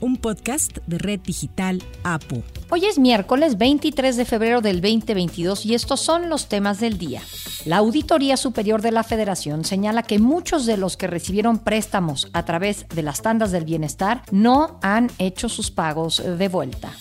un podcast de Red Digital APU. Hoy es miércoles 23 de febrero del 2022 y estos son los temas del día. La Auditoría Superior de la Federación señala que muchos de los que recibieron préstamos a través de las tandas del bienestar no han hecho sus pagos de vuelta.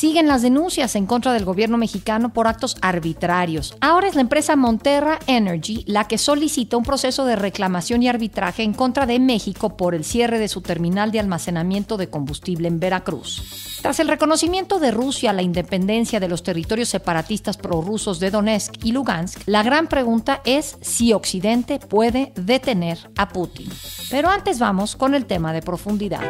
Siguen las denuncias en contra del gobierno mexicano por actos arbitrarios. Ahora es la empresa Monterra Energy la que solicita un proceso de reclamación y arbitraje en contra de México por el cierre de su terminal de almacenamiento de combustible en Veracruz. Tras el reconocimiento de Rusia a la independencia de los territorios separatistas prorrusos de Donetsk y Lugansk, la gran pregunta es si Occidente puede detener a Putin. Pero antes vamos con el tema de profundidad.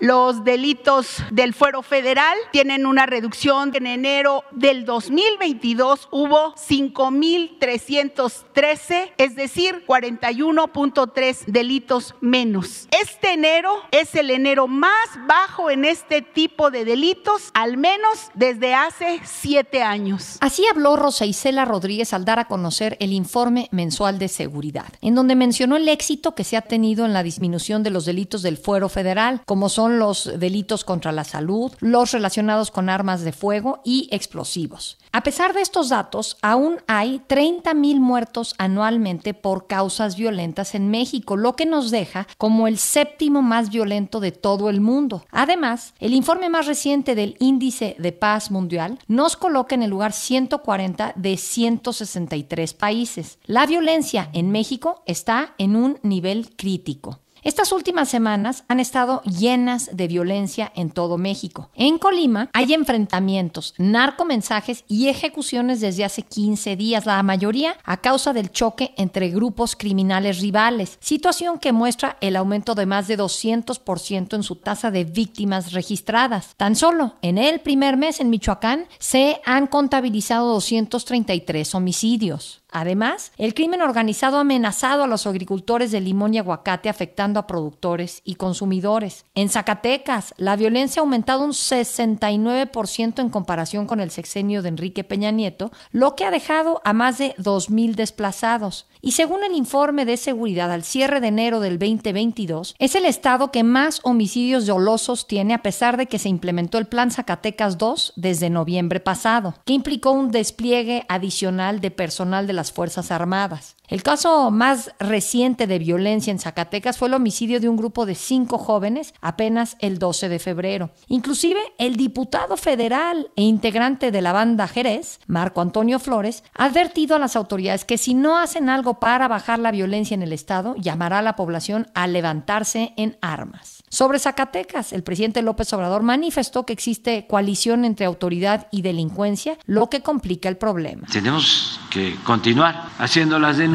Los delitos del fuero federal tienen una reducción. En enero del 2022 hubo 5.313, es decir, 41.3 delitos menos. Este enero es el enero más bajo en este tipo de delitos, al menos desde hace siete años. Así habló Rosa Isela Rodríguez al dar a conocer el informe mensual de seguridad, en donde mencionó el éxito que se ha tenido en la disminución de los delitos del fuero federal, como son los delitos contra la salud, los relacionados con armas de fuego y explosivos. A pesar de estos datos, aún hay 30.000 muertos anualmente por causas violentas en México, lo que nos deja como el séptimo más violento de todo el mundo. Además, el informe más reciente del Índice de Paz Mundial nos coloca en el lugar 140 de 163 países. La violencia en México está en un nivel crítico. Estas últimas semanas han estado llenas de violencia en todo México. En Colima hay enfrentamientos, narcomensajes y ejecuciones desde hace 15 días, la mayoría a causa del choque entre grupos criminales rivales, situación que muestra el aumento de más de 200% en su tasa de víctimas registradas. Tan solo en el primer mes en Michoacán se han contabilizado 233 homicidios. Además, el crimen organizado ha amenazado a los agricultores de limón y aguacate afectando a productores y consumidores. En Zacatecas, la violencia ha aumentado un 69% en comparación con el sexenio de Enrique Peña Nieto, lo que ha dejado a más de 2.000 desplazados. Y según el informe de seguridad al cierre de enero del 2022, es el estado que más homicidios dolosos tiene a pesar de que se implementó el Plan Zacatecas 2 desde noviembre pasado, que implicó un despliegue adicional de personal de la Fuerzas Armadas. El caso más reciente de violencia en Zacatecas fue el homicidio de un grupo de cinco jóvenes apenas el 12 de febrero. Inclusive el diputado federal e integrante de la banda Jerez, Marco Antonio Flores, ha advertido a las autoridades que si no hacen algo para bajar la violencia en el Estado, llamará a la población a levantarse en armas. Sobre Zacatecas, el presidente López Obrador manifestó que existe coalición entre autoridad y delincuencia, lo que complica el problema. Tenemos que continuar haciendo las denuncias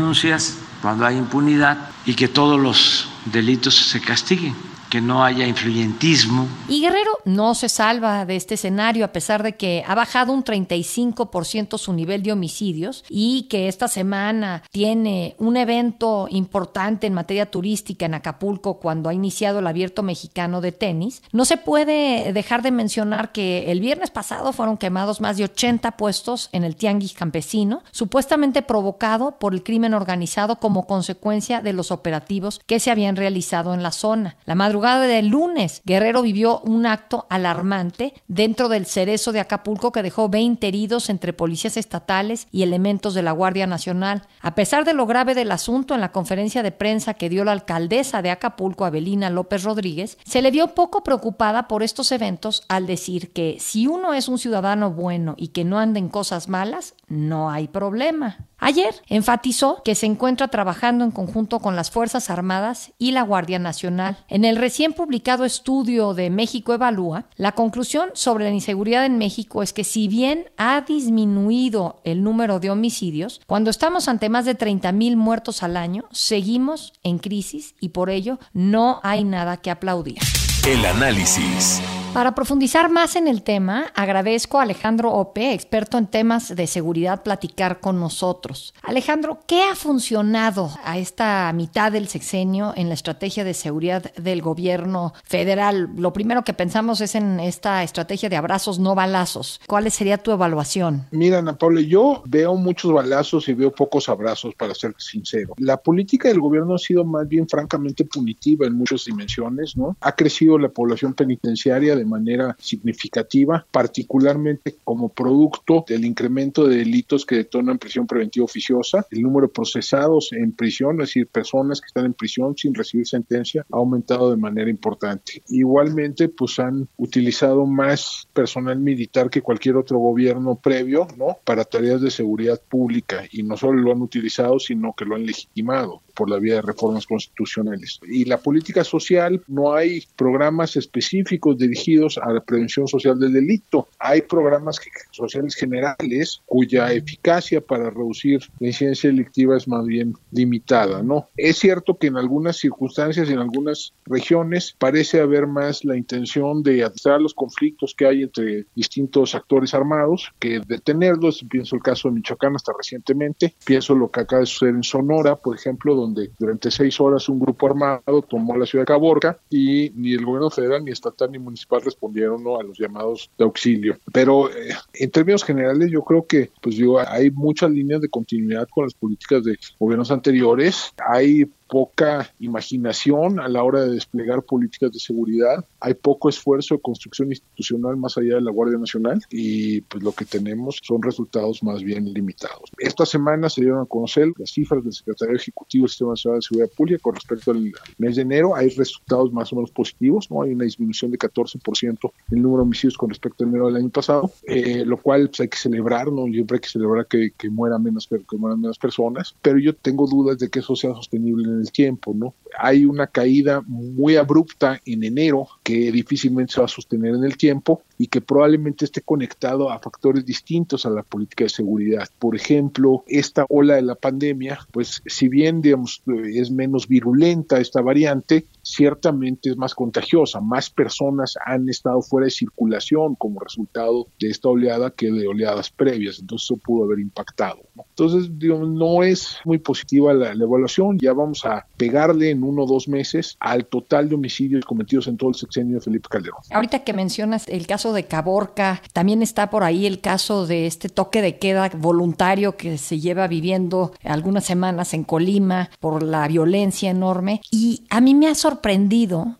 cuando hay impunidad y que todos los delitos se castiguen que no haya influyentismo. Y Guerrero no se salva de este escenario a pesar de que ha bajado un 35% su nivel de homicidios y que esta semana tiene un evento importante en materia turística en Acapulco cuando ha iniciado el abierto mexicano de tenis. No se puede dejar de mencionar que el viernes pasado fueron quemados más de 80 puestos en el Tianguis Campesino, supuestamente provocado por el crimen organizado como consecuencia de los operativos que se habían realizado en la zona. La madrugada madrugada del lunes, Guerrero vivió un acto alarmante dentro del cerezo de Acapulco que dejó 20 heridos entre policías estatales y elementos de la Guardia Nacional. A pesar de lo grave del asunto, en la conferencia de prensa que dio la alcaldesa de Acapulco, Abelina López Rodríguez, se le vio poco preocupada por estos eventos al decir que si uno es un ciudadano bueno y que no anda en cosas malas, no hay problema. Ayer enfatizó que se encuentra trabajando en conjunto con las Fuerzas Armadas y la Guardia Nacional. En el recién publicado estudio de México Evalúa, la conclusión sobre la inseguridad en México es que si bien ha disminuido el número de homicidios, cuando estamos ante más de 30 mil muertos al año, seguimos en crisis y por ello no hay nada que aplaudir. El análisis. Para profundizar más en el tema, agradezco a Alejandro Ope, experto en temas de seguridad, platicar con nosotros. Alejandro, ¿qué ha funcionado a esta mitad del sexenio en la estrategia de seguridad del gobierno federal? Lo primero que pensamos es en esta estrategia de abrazos no balazos. ¿Cuál sería tu evaluación? Mira, Ana Paula, yo veo muchos balazos y veo pocos abrazos, para ser sincero. La política del gobierno ha sido más bien francamente punitiva en muchas dimensiones, ¿no? Ha crecido la población penitenciaria de manera significativa, particularmente como producto del incremento de delitos que detonan prisión preventiva oficiosa. El número de procesados en prisión, es decir, personas que están en prisión sin recibir sentencia, ha aumentado de manera importante. Igualmente, pues han utilizado más personal militar que cualquier otro gobierno previo, ¿no? Para tareas de seguridad pública y no solo lo han utilizado, sino que lo han legitimado por la vía de reformas constitucionales. Y la política social, no hay programas específicos dirigidos a la prevención social del delito. Hay programas sociales generales cuya eficacia para reducir la incidencia delictiva es más bien limitada, ¿no? Es cierto que en algunas circunstancias en algunas regiones parece haber más la intención de atizar los conflictos que hay entre distintos actores armados que detenerlos. Pienso el caso de Michoacán hasta recientemente, pienso lo que acaba de suceder en Sonora, por ejemplo, donde durante seis horas un grupo armado tomó la ciudad de Caborca y ni el gobierno federal, ni estatal, ni municipal respondieron a los llamados de auxilio. Pero eh, en términos generales yo creo que pues digo, hay muchas líneas de continuidad con las políticas de gobiernos anteriores. Hay poca imaginación a la hora de desplegar políticas de seguridad, hay poco esfuerzo de construcción institucional más allá de la Guardia Nacional y pues lo que tenemos son resultados más bien limitados. Esta semana se dieron a conocer las cifras del Secretario Ejecutivo del Sistema Nacional de Seguridad Pública con respecto al mes de enero, hay resultados más o menos positivos, ¿no? Hay una disminución de 14% en el número de homicidios con respecto al enero del año pasado, eh, lo cual pues, hay que celebrar, ¿no? Siempre hay que celebrar que, que mueran menos, que mueran menos personas, pero yo tengo dudas de que eso sea sostenible en el tiempo, ¿no? Hay una caída muy abrupta en enero que difícilmente se va a sostener en el tiempo y que probablemente esté conectado a factores distintos a la política de seguridad. Por ejemplo, esta ola de la pandemia, pues si bien digamos es menos virulenta esta variante, ciertamente es más contagiosa, más personas han estado fuera de circulación como resultado de esta oleada que de oleadas previas, entonces eso pudo haber impactado. Entonces, digamos, no es muy positiva la, la evaluación, ya vamos a pegarle en uno o dos meses al total de homicidios cometidos en todo el sexenio de Felipe Calderón. Ahorita que mencionas el caso de Caborca, también está por ahí el caso de este toque de queda voluntario que se lleva viviendo algunas semanas en Colima por la violencia enorme. Y a mí me ha sorprendido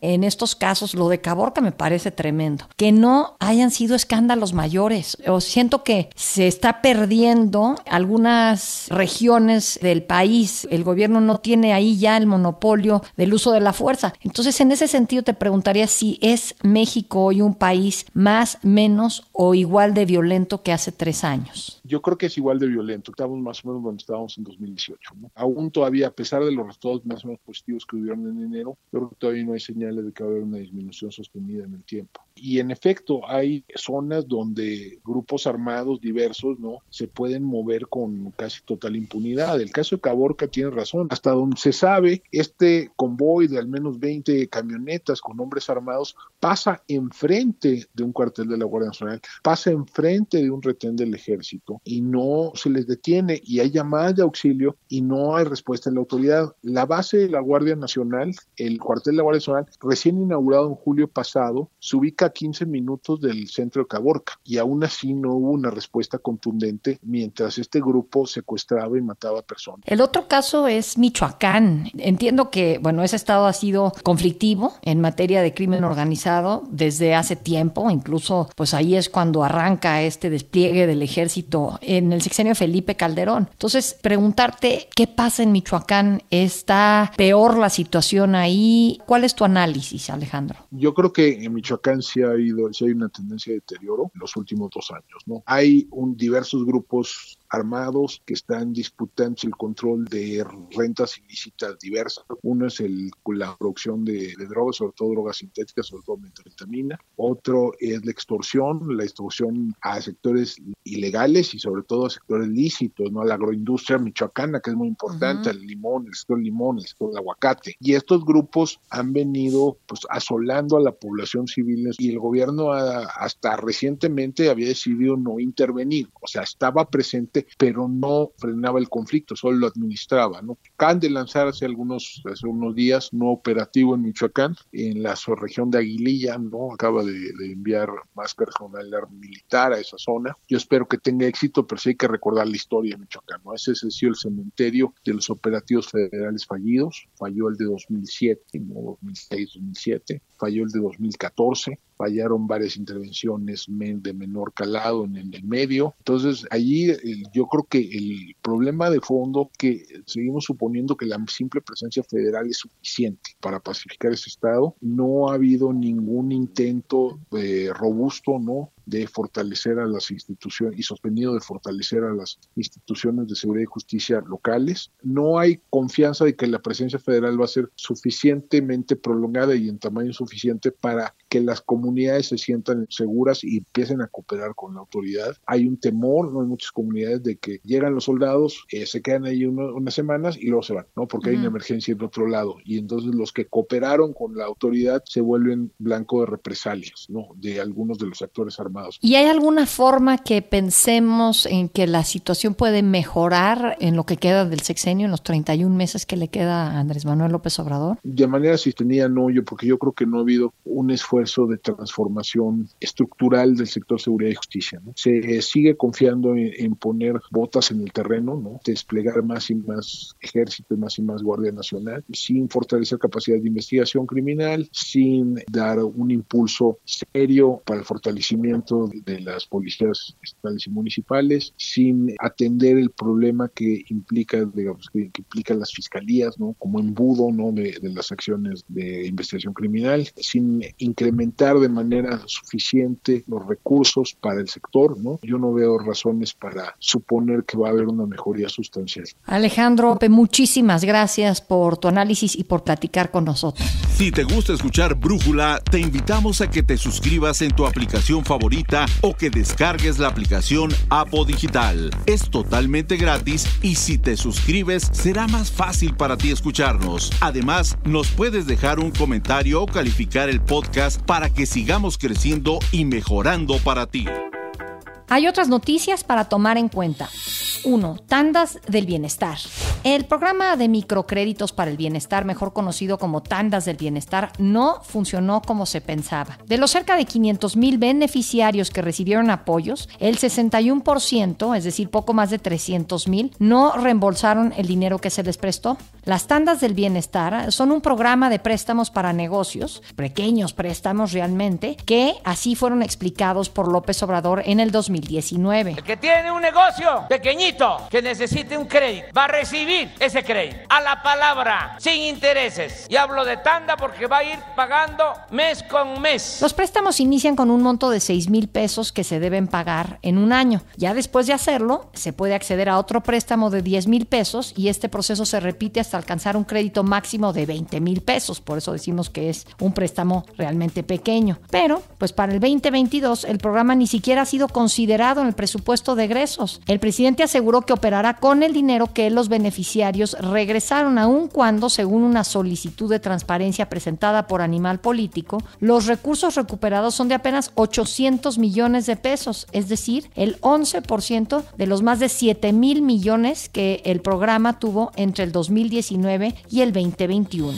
en estos casos, lo de Caborca me parece tremendo, que no hayan sido escándalos mayores. O siento que se está perdiendo algunas regiones del país. El gobierno no tiene ahí ya el monopolio del uso de la fuerza. Entonces, en ese sentido, te preguntaría si es México hoy un país más, menos o igual de violento que hace tres años. Yo creo que es igual de violento. Estamos más o menos donde estábamos en 2018. Aún todavía, a pesar de los resultados más o menos positivos que hubieron en enero, creo que todavía no hay señales de que va a haber una disminución sostenida en el tiempo. Y en efecto, hay zonas donde grupos armados diversos no se pueden mover con casi total impunidad. El caso de Caborca tiene razón. Hasta donde se sabe, este convoy de al menos 20 camionetas con hombres armados pasa enfrente de un cuartel de la Guardia Nacional, pasa enfrente de un retén del ejército y no se les detiene y hay llamadas de auxilio y no hay respuesta en la autoridad. La base de la Guardia Nacional, el cuartel de la Guardia Nacional, recién inaugurado en julio pasado, se ubica a 15 minutos del centro de Caborca y aún así no hubo una respuesta contundente mientras este grupo secuestraba y mataba personas. El otro caso es Michoacán. Entiendo que, bueno, ese estado ha sido conflictivo en materia de crimen organizado desde hace tiempo, incluso pues ahí es cuando arranca este despliegue del ejército en el sexenio Felipe Calderón. Entonces, preguntarte qué pasa en Michoacán, ¿está peor la situación ahí? ¿Cuál es tu análisis, Alejandro? Yo creo que en Michoacán sí ha habido, sí hay una tendencia de deterioro en los últimos dos años, ¿no? Hay un, diversos grupos armados que están disputando el control de rentas ilícitas diversas. Uno es el, la producción de, drogas, sobre todo drogas sintéticas, sobre todo metanfetamina. Otro es la extorsión, la extorsión a sectores ilegales y sobre todo a sectores lícitos, ¿no? A la agroindustria michoacana, que es muy importante, el limón, el sector limón, el sector del aguacate. Y estos grupos han venido pues asolando a la población civil y el gobierno hasta recientemente había decidido no intervenir, o sea, estaba presente, pero no frenaba el conflicto, solo lo administraba, ¿no? Acaban de lanzar hace algunos, hace unos días un operativo en Michoacán, en la región de Aguililla, ¿no? Acaba de, de enviar más personal militar a esa zona. Yo espero que tenga éxito, pero sí hay que recordar la historia de Michoacán, ¿no? Ese es el cementerio de los operativos federales fallidos, falló el de 2007, no 2006, 2007, falló el de 2014, fallaron varias intervenciones de menor calado en el medio. Entonces, allí yo creo que el problema de fondo que seguimos suponiendo que la simple presencia federal es suficiente para pacificar ese estado, no ha habido ningún intento eh, robusto, ¿no? de fortalecer a las instituciones y sostenido de fortalecer a las instituciones de seguridad y justicia locales. No hay confianza de que la presencia federal va a ser suficientemente prolongada y en tamaño suficiente para que las comunidades se sientan seguras y empiecen a cooperar con la autoridad. Hay un temor ¿no? en muchas comunidades de que llegan los soldados, eh, se quedan ahí unas semanas y luego se van, ¿no? porque hay una emergencia en otro lado. Y entonces los que cooperaron con la autoridad se vuelven blanco de represalias ¿no? de algunos de los actores armados ¿Y hay alguna forma que pensemos en que la situación puede mejorar en lo que queda del sexenio, en los 31 meses que le queda a Andrés Manuel López Obrador? De manera sostenida no, yo, porque yo creo que no ha habido un esfuerzo de transformación estructural del sector seguridad y justicia. Se sigue confiando en, poner botas en el terreno, ¿no? desplegar más y más ejército, más y más Guardia Nacional, sin fortalecer capacidad de investigación criminal, sin dar un impulso serio para el fortalecimiento de las policías estatales y municipales, sin atender el problema que implica, digamos, que, implica las fiscalías, ¿no? Como embudo, ¿no? De, las acciones de investigación criminal, sin incrementar de manera suficiente los recursos para el sector, ¿no? Yo no veo razones para suponer que va a haber una mejoría sustancial. Alejandro, muchísimas gracias por tu análisis y por platicar con nosotros. Si te gusta escuchar Brújula, te invitamos a que te suscribas en tu aplicación favorita o que descargues la aplicación Apo Digital. Es totalmente gratis y si te suscribes será más fácil para ti escucharnos. Además, nos puedes dejar un comentario o calificar el podcast para que sigamos creciendo y mejorando para ti. Hay otras noticias para tomar en cuenta. 1. Tandas del Bienestar. El programa de microcréditos para el bienestar, mejor conocido como Tandas del Bienestar, no funcionó como se pensaba. De los cerca de 500 mil beneficiarios que recibieron apoyos, el 61%, es decir, poco más de 300 mil, no reembolsaron el dinero que se les prestó. Las Tandas del Bienestar son un programa de préstamos para negocios, pequeños préstamos realmente, que así fueron explicados por López Obrador en el 2019. El que tiene un negocio pequeñito que necesite un crédito va a recibir ese crédito a la palabra, sin intereses. Y hablo de tanda porque va a ir pagando mes con mes. Los préstamos inician con un monto de 6 mil pesos que se deben pagar en un año. Ya después de hacerlo, se puede acceder a otro préstamo de 10 mil pesos y este proceso se repite hasta alcanzar un crédito máximo de 20 mil pesos. Por eso decimos que es un préstamo realmente pequeño. Pero, pues para el 2022, el programa ni siquiera ha sido considerado en el presupuesto de egresos. El presidente aseguró que operará con el dinero que los beneficiarios regresaron, aun cuando, según una solicitud de transparencia presentada por Animal Político, los recursos recuperados son de apenas 800 millones de pesos, es decir, el 11% de los más de 7 mil millones que el programa tuvo entre el 2019 y el 2021.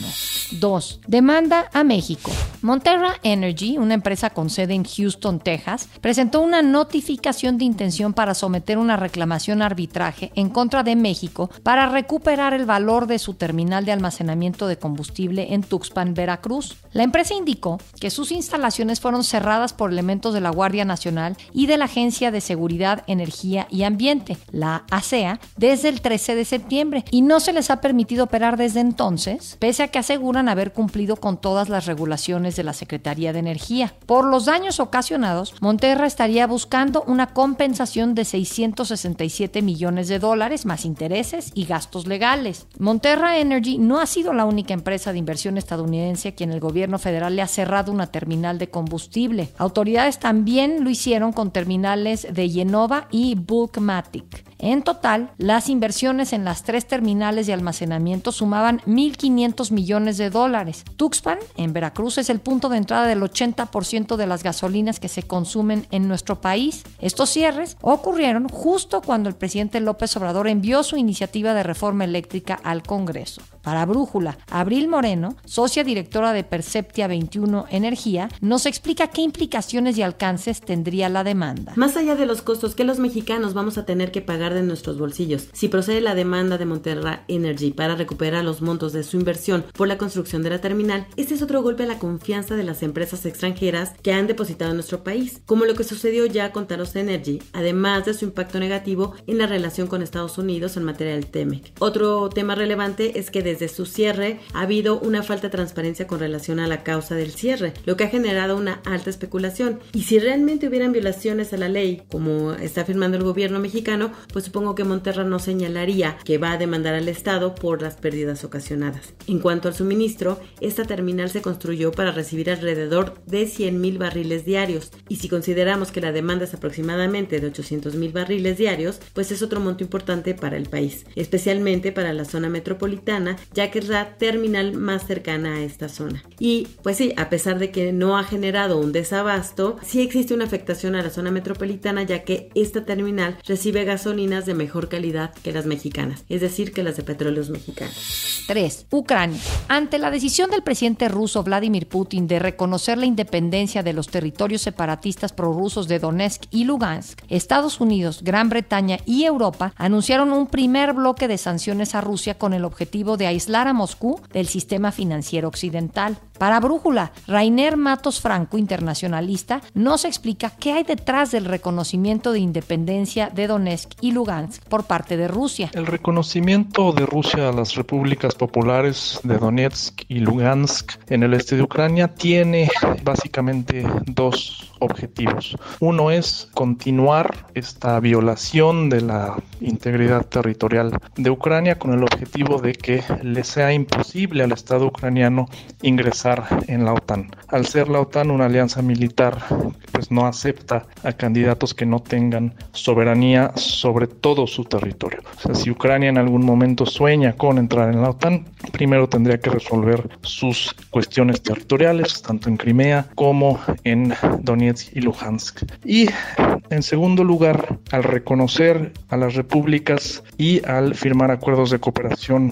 2. Demanda a México. Monterra Energy, una empresa con sede en Houston, Texas, presentó una notificación de intención para someter una reclamación arbitraje en contra de México para recuperar el valor de su terminal de almacenamiento de combustible en Tuxpan, Veracruz. La empresa indicó que sus instalaciones fueron cerradas por elementos de la Guardia Nacional y de la Agencia de Seguridad, Energía y Ambiente, la ASEA, desde el 13 de septiembre y no se les ha permitido permitido operar desde entonces, pese a que aseguran haber cumplido con todas las regulaciones de la Secretaría de Energía. Por los daños ocasionados, Monterra estaría buscando una compensación de 667 millones de dólares más intereses y gastos legales. Monterra Energy no ha sido la única empresa de inversión estadounidense a quien el gobierno federal le ha cerrado una terminal de combustible. Autoridades también lo hicieron con terminales de Yenova y Bulkmatic. En total, las inversiones en las tres terminales de almacenamiento sumaban 1.500 millones de dólares. Tuxpan, en Veracruz, es el punto de entrada del 80% de las gasolinas que se consumen en nuestro país. Estos cierres ocurrieron justo cuando el presidente López Obrador envió su iniciativa de reforma eléctrica al Congreso. Para Brújula, Abril Moreno, socia directora de Perceptia 21 Energía, nos explica qué implicaciones y alcances tendría la demanda. Más allá de los costos que los mexicanos vamos a tener que pagar de nuestros bolsillos, si procede la demanda de Monterra Energy para recuperar los montos de su inversión por la construcción de la terminal, este es otro golpe a la confianza de las empresas extranjeras que han depositado en nuestro país, como lo que sucedió ya con Talos Energy, además de su impacto negativo en la relación con Estados Unidos en materia del TEMEC. Otro tema relevante es que desde su cierre ha habido una falta de transparencia con relación a la causa del cierre, lo que ha generado una alta especulación. Y si realmente hubieran violaciones a la ley, como está afirmando el gobierno mexicano, pues supongo que Monterra no señalaría que va a demandar al Estado por las pérdidas ocasionadas. En cuanto al suministro, esta terminal se construyó para recibir alrededor de 100.000 barriles diarios, y si consideramos que la demanda es aproximadamente de 800.000 barriles diarios, pues es otro monto importante para el país, especialmente para la zona metropolitana, ya que es la terminal más cercana a esta zona. Y pues sí, a pesar de que no ha generado un desabasto, sí existe una afectación a la zona metropolitana, ya que esta terminal recibe gasolinas de mejor calidad que las mexicanas, es decir, que las de petróleos mexicanos. 3. Ucrania. Ante la decisión del presidente ruso Vladimir Putin de reconocer la independencia de los territorios separatistas prorrusos de Donetsk y Lugansk, Estados Unidos, Gran Bretaña y Europa anunciaron un primer bloque de sanciones a Rusia con el objetivo de aislar a Moscú del sistema financiero occidental. Para Brújula, Rainer Matos Franco, internacionalista, nos explica qué hay detrás del reconocimiento de independencia de Donetsk y Lugansk por parte de Rusia. El reconocimiento de Rusia a las repúblicas populares de Donetsk y Lugansk en el este de Ucrania tiene básicamente dos objetivos. Uno es continuar esta violación de la integridad territorial de Ucrania con el objetivo de que le sea imposible al Estado ucraniano ingresar en la OTAN. Al ser la OTAN una alianza militar, pues no acepta a candidatos que no tengan soberanía sobre todo su territorio. O sea, si Ucrania en algún momento sueña con entrar en la OTAN, primero tendría que resolver sus cuestiones territoriales, tanto en Crimea como en Donetsk y Luhansk. Y en segundo lugar, al reconocer a las repúblicas y al firmar acuerdos de cooperación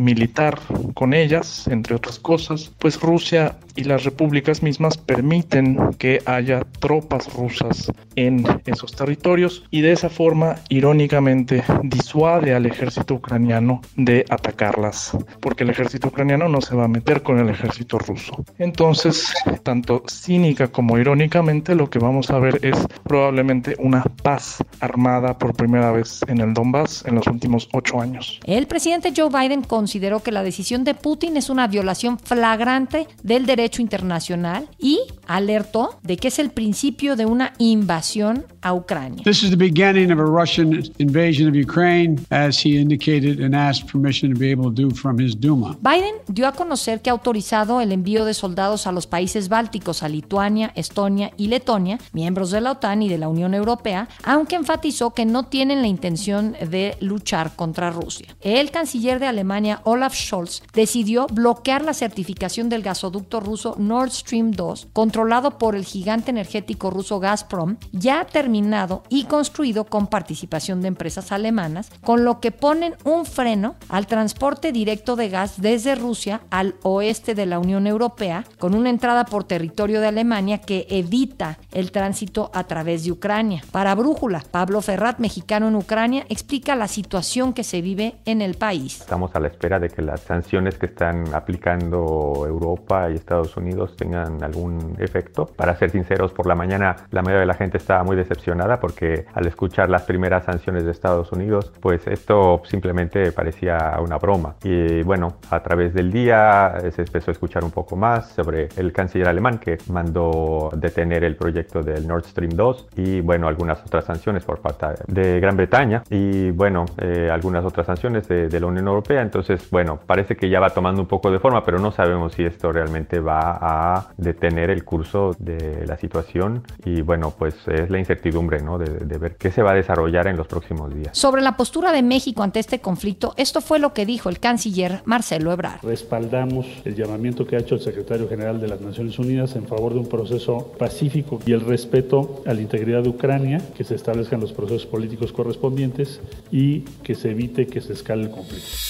militar con ellas, entre otras cosas, pues Rusia y las repúblicas mismas permiten que haya tropas rusas en esos territorios y de esa forma, irónicamente, disuade al ejército ucraniano de atacarlas, porque el ejército ucraniano no se va a meter con el ejército ruso. Entonces, tanto cínica como irónicamente, lo que vamos a ver es probablemente una paz armada por primera vez en el Donbass en los últimos ocho años. El presidente Joe Biden consideró que la decisión de Putin es una violación flagrante del derecho internacional y alertó de que es el principio de una invasión a Ucrania. This is the beginning of a Russian invasion of Ukraine, as he indicated and asked permission to be able to do from his Duma. Biden dio a conocer que ha autorizado el envío de soldados a los países bálticos, a Lituania, Estonia y Letonia, miembros de la OTAN y de la Unión Europea, aunque enfatizó que no tienen la intención de luchar contra Rusia. El canciller de Alemania, Olaf Scholz, decidió bloquear la certificación del gasoducto ruso Nord Stream 2, controlado por el gigante energético ruso Gazprom, ya terminado y construido con participación de empresas alemanas, con lo que ponen un freno al transporte directo de gas desde Rusia al oeste de la Unión Europea, con una entrada por territorio de Alemania que evita el tránsito a través de Ucrania. Para Brújula. Pablo Ferrat, mexicano en Ucrania, explica la situación que se vive en el país. Estamos a la espera de que las sanciones que están aplicando Europa y Estados Unidos tengan algún efecto. Para ser sinceros, por la mañana la mayoría de la gente estaba muy decepcionada porque al escuchar las primeras sanciones de Estados Unidos, pues esto simplemente parecía una broma. Y bueno, a través del día se empezó a escuchar un poco más sobre el canciller alemán que mandó detener el proyecto del Nord Stream 2 y bueno, algunas otras sanciones por parte de Gran Bretaña y bueno, eh, algunas otras sanciones de, de, la Unión Europea. Entonces, bueno, parece que ya va tomando un poco de forma, pero no sabemos si esto realmente va a detener el curso de la situación y bueno, pues es la incertidumbre, ¿no? De, de ver qué se va a desarrollar en los próximos días. Sobre la postura de México ante este conflicto, esto fue lo que dijo el canciller Marcelo Ebrard. Respaldamos el llamamiento que ha hecho el secretario general de las Naciones Unidas en favor de un proceso pacífico y el respeto a la integridad de Ucrania, que se establezcan los procesos políticos correspondientes y que se evite que se escale el conflicto.